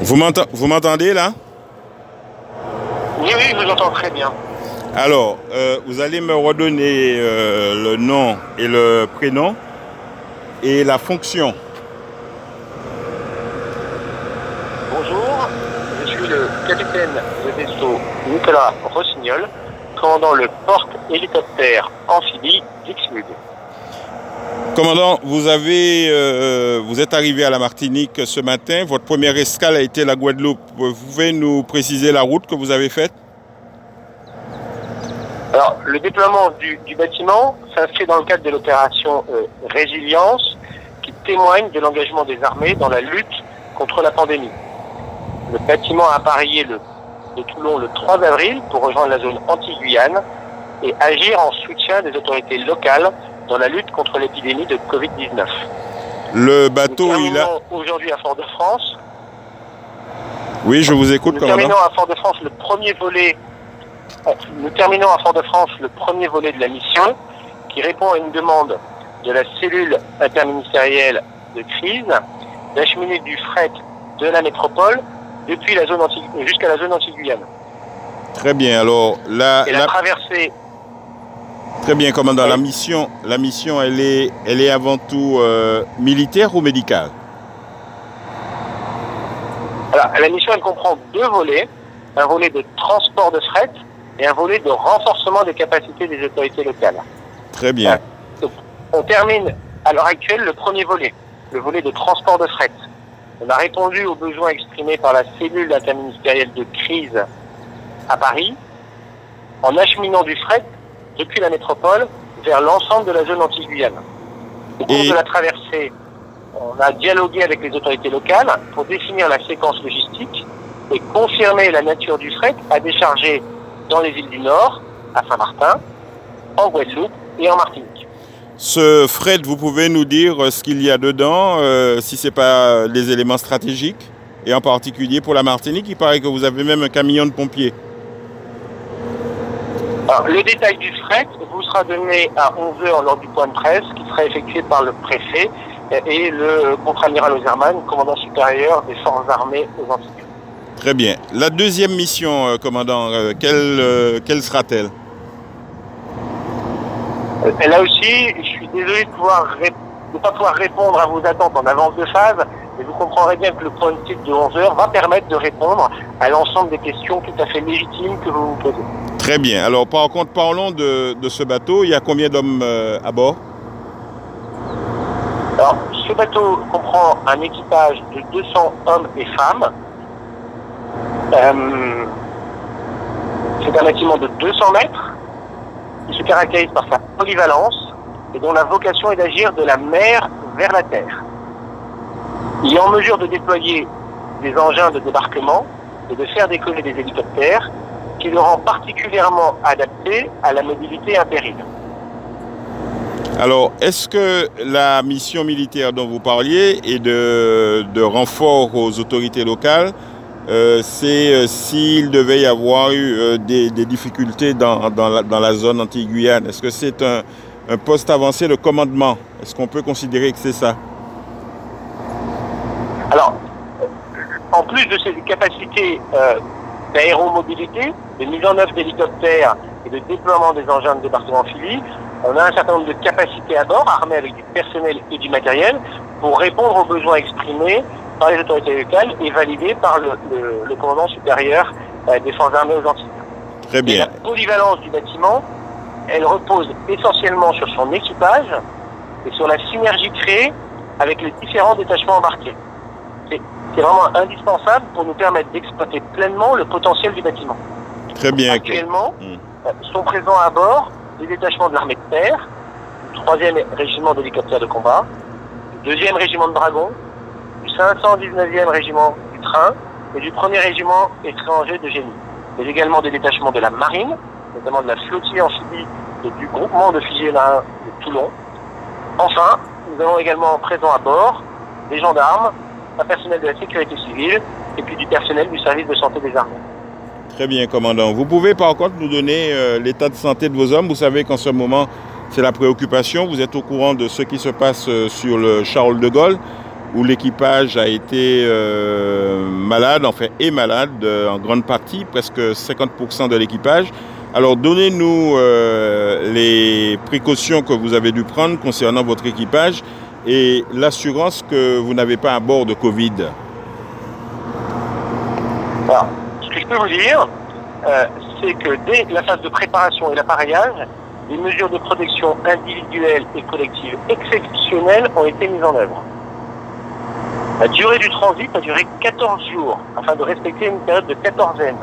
Vous m'entend- vous m'entendez là? Oui, oui, je vous entends très bien. Alors, euh, vous allez me redonner euh, le nom et le prénom et la fonction. Bonjour, je suis le capitaine de vaisseau Nicolas Rossignol, commandant le porte-hélicoptère amphibie Dixmude. Commandant, vous avez, euh, vous êtes arrivé à la Martinique ce matin. Votre première escale a été la Guadeloupe. Vous pouvez nous préciser la route que vous avez faite? Alors, le déploiement du, bâtiment s'inscrit dans le cadre de l'opération euh, Résilience, qui témoigne de l'engagement des armées dans la lutte contre la pandémie. Le bâtiment a appareillé le, de Toulon le 3 avril pour rejoindre la zone anti-Guyane et agir en soutien des autorités locales dans la lutte contre l'épidémie de Covid-19. Le bateau, il a. terminons aujourd'hui à Fort-de-France. Oui, je vous écoute, Nous terminons à Fort-de-France le premier volet. Nous terminons à Fort-de-France le premier volet de la mission, qui répond à une demande de la cellule interministérielle de crise d'acheminer du fret de la métropole depuis la zone anti jusqu'à la zone anti-Guyane. Très bien. Alors, la, Et la la- traversée, très bien, commandant. La mission, la mission, elle est, elle est avant tout euh, militaire ou médicale? Alors, la mission elle comprend deux volets, un volet de transport de fret et un volet de renforcement des capacités des autorités locales. Très bien. On termine à l'heure actuelle le premier volet, le volet de transport de fret. On a répondu aux besoins exprimés par la cellule interministérielle de crise à Paris en acheminant du fret depuis la métropole vers l'ensemble de la zone anti-Guyane. Au cours Et- de la traversée, on a dialogué avec les autorités locales pour définir la séquence logistique et confirmer la nature du fret à décharger dans les îles du Nord, à Saint-Martin, en Guadeloupe et en Martinique. Ce fret, vous pouvez nous dire euh, ce qu'il y a dedans, euh, si c'est pas les éléments stratégiques, et en particulier pour la Martinique, il paraît que vous avez même un camion de pompiers. Alors, le détail du fret vous sera donné à 11h lors du point de presse qui sera effectué par le préfet et le contre-amiral Ozerman, commandant supérieur des forces armées aux Antilles. Très bien. La deuxième mission, euh, commandant, euh, quelle, euh, quelle sera-t-elle? Là aussi, je suis désolé de pouvoir de pas pouvoir répondre à vos attentes en avance de phase, mais vous comprendrez bien que le point de titre de 11h va permettre de répondre à l'ensemble des questions tout à fait légitimes que vous vous posez. Très bien. Alors, par contre, parlons de, ce bateau. Il y a combien d'hommes euh, à bord? Alors, ce bateau comprend un équipage de 200 hommes et femmes. Euh, c'est un bâtiment de 200 mètres qui se caractérise par sa polyvalence et dont la vocation est d'agir de la mer vers la terre. Il est en mesure de déployer des engins de débarquement et de faire décoller des hélicoptères qui le rend particulièrement adapté à la mobilité impérille. Alors, est-ce que la mission militaire dont vous parliez et de, de renfort aux autorités locales, euh, c'est euh, s'il devait y avoir eu euh, des, des difficultés dans, dans la, dans la zone anti-Guyane? Est-ce que c'est un, un poste avancé de commandement? Est-ce qu'on peut considérer que c'est ça? Alors, en plus de ces capacités d'aéromobilité, de mise en œuvre d'hélicoptères et de déploiement des engins de débarquement amphibie, on a un certain nombre de capacités à bord, armées avec du personnel et du matériel, pour répondre aux besoins exprimés par les autorités locales et validés par le, le- le commandant supérieur euh, des forces armées aux Antilles. Très Et bien. la polyvalence du bâtiment, elle repose essentiellement sur son équipage et sur la synergie créée avec les différents détachements embarqués. C'est c'est vraiment indispensable pour nous permettre d'exploiter pleinement le potentiel du bâtiment. Très bien. Actuellement, Mm. euh, sont présents à bord des détachements de l'armée de terre, du 3e régiment d'hélicoptères de combat, du 2e régiment de dragons, du 519e régiment du train et du 1er régiment étranger de génie. Mais également des détachements de la marine, notamment de la flottille amphibie et du groupement de fusiliers de Toulon. Enfin, nous avons également présents à bord des gendarmes, un personnel de la sécurité civile et puis du personnel du service de santé des armées. Très bien, commandant. Vous pouvez par contre nous donner euh, l'état de santé de vos hommes. Vous savez qu'en ce moment, c'est la préoccupation. Vous êtes au courant de ce qui se passe euh, sur le Charles de Gaulle. où l'équipage a été euh, malade, enfin est malade euh, en grande partie, presque 50% de l'équipage. Alors donnez-nous les précautions que vous avez dû prendre concernant votre équipage et l'assurance que vous n'avez pas à bord de Covid. Ce que je peux vous dire, euh, c'est que dès la phase de préparation et l'appareillage, des mesures de protection individuelles et collectives exceptionnelles ont été mises en œuvre. La durée du transit a duré 14 jours afin de respecter une période de quatorzaine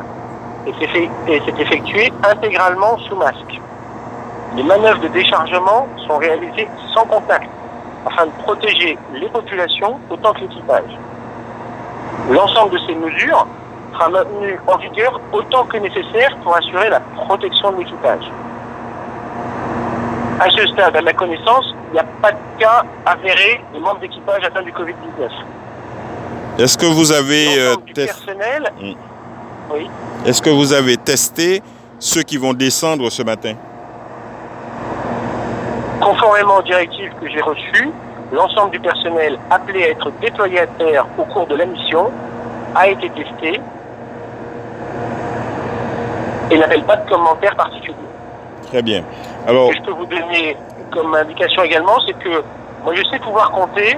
et c'est effectué intégralement sous masque. Les manœuvres de déchargement sont réalisées sans contact afin de protéger les populations autant que l'équipage. L'ensemble de ces mesures sera maintenu en vigueur autant que nécessaire pour assurer la protection de l'équipage. À ce stade, à ma connaissance, il n'y a pas de cas avéré de membres d'équipage atteints du Covid-19. Est-ce que vous avez euh, Mm. oui, est-ce que vous avez testé ceux qui vont descendre ce matin? Conformément aux directives que j'ai reçues, l'ensemble du personnel appelé à être déployé à terre au cours de la mission a été testé et n'appelle pas de commentaires particuliers. Très bien. Alors, que je peux vous donner comme indication également, c'est que moi je sais pouvoir compter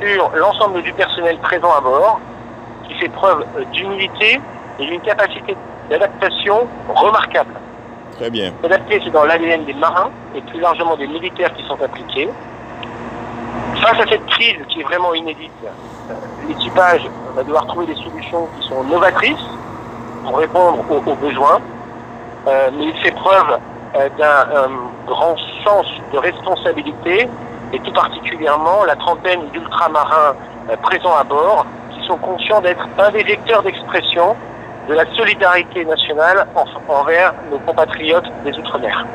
sur l'ensemble du personnel présent à bord, qui fait preuve d'humilité et d'une capacité d'adaptation remarquable. Très c'est dans l'ADN des marins et plus largement des militaires qui sont impliqués. Face à cette crise qui est vraiment inédite, l'équipage va devoir trouver des solutions qui sont novatrices pour répondre aux, besoins, Euh, mais il fait preuve euh, d'un euh, grand sens de responsabilité et tout particulièrement la trentaine d'ultramarins présents à bord qui sont conscients d'être un des vecteurs d'expression de la solidarité nationale en- envers nos compatriotes des Outre-mer.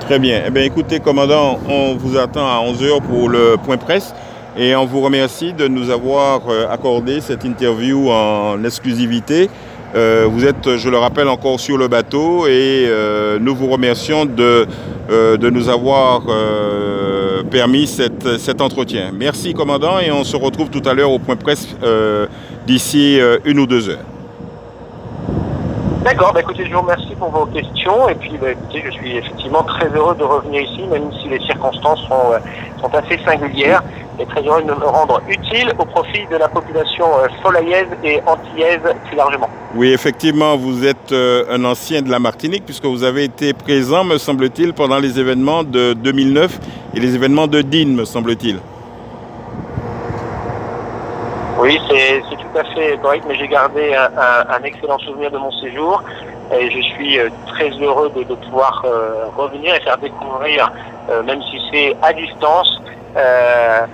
Très bien. Eh bien, écoutez, commandant, on vous attend à 11h pour le point presse et on vous remercie de nous avoir euh, accordé cette interview en exclusivité. Euh, vous êtes, je le rappelle, encore sur le bateau et euh, nous vous remercions de, de nous avoir permis cet entretien. Merci, commandant, et on se retrouve tout à l'heure au point presse d'ici une ou deux heures. D'accord, bah écoutez, je vous remercie pour vos questions et puis bah, écoutez, je suis effectivement très heureux de revenir ici, même si les circonstances sont, euh, sont assez singulières et très heureux de me rendre utile au profit de la population euh, solaillaise et antillaise plus largement. Oui, effectivement, vous êtes euh, un ancien de la Martinique puisque vous avez été présent, me semble-t-il, pendant les événements de 2009 et les événements de Dean, me semble-t-il. Oui, c'est tout à fait correct, mais j'ai gardé un, un- un excellent souvenir de mon séjour et je suis euh, très heureux de, de pouvoir euh, revenir et faire découvrir, euh, même si c'est à distance, euh,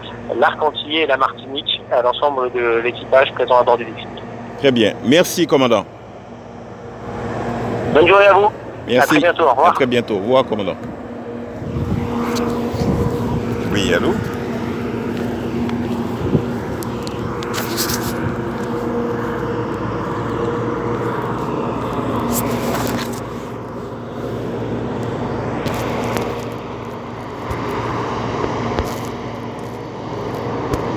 et la Martinique à l'ensemble de l'équipage présent à bord du Dixie. Très bien. Merci, commandant. Bonne journée à vous. Merci. À très bientôt. Au revoir. À très bientôt. Au revoir, commandant. Oui, allô?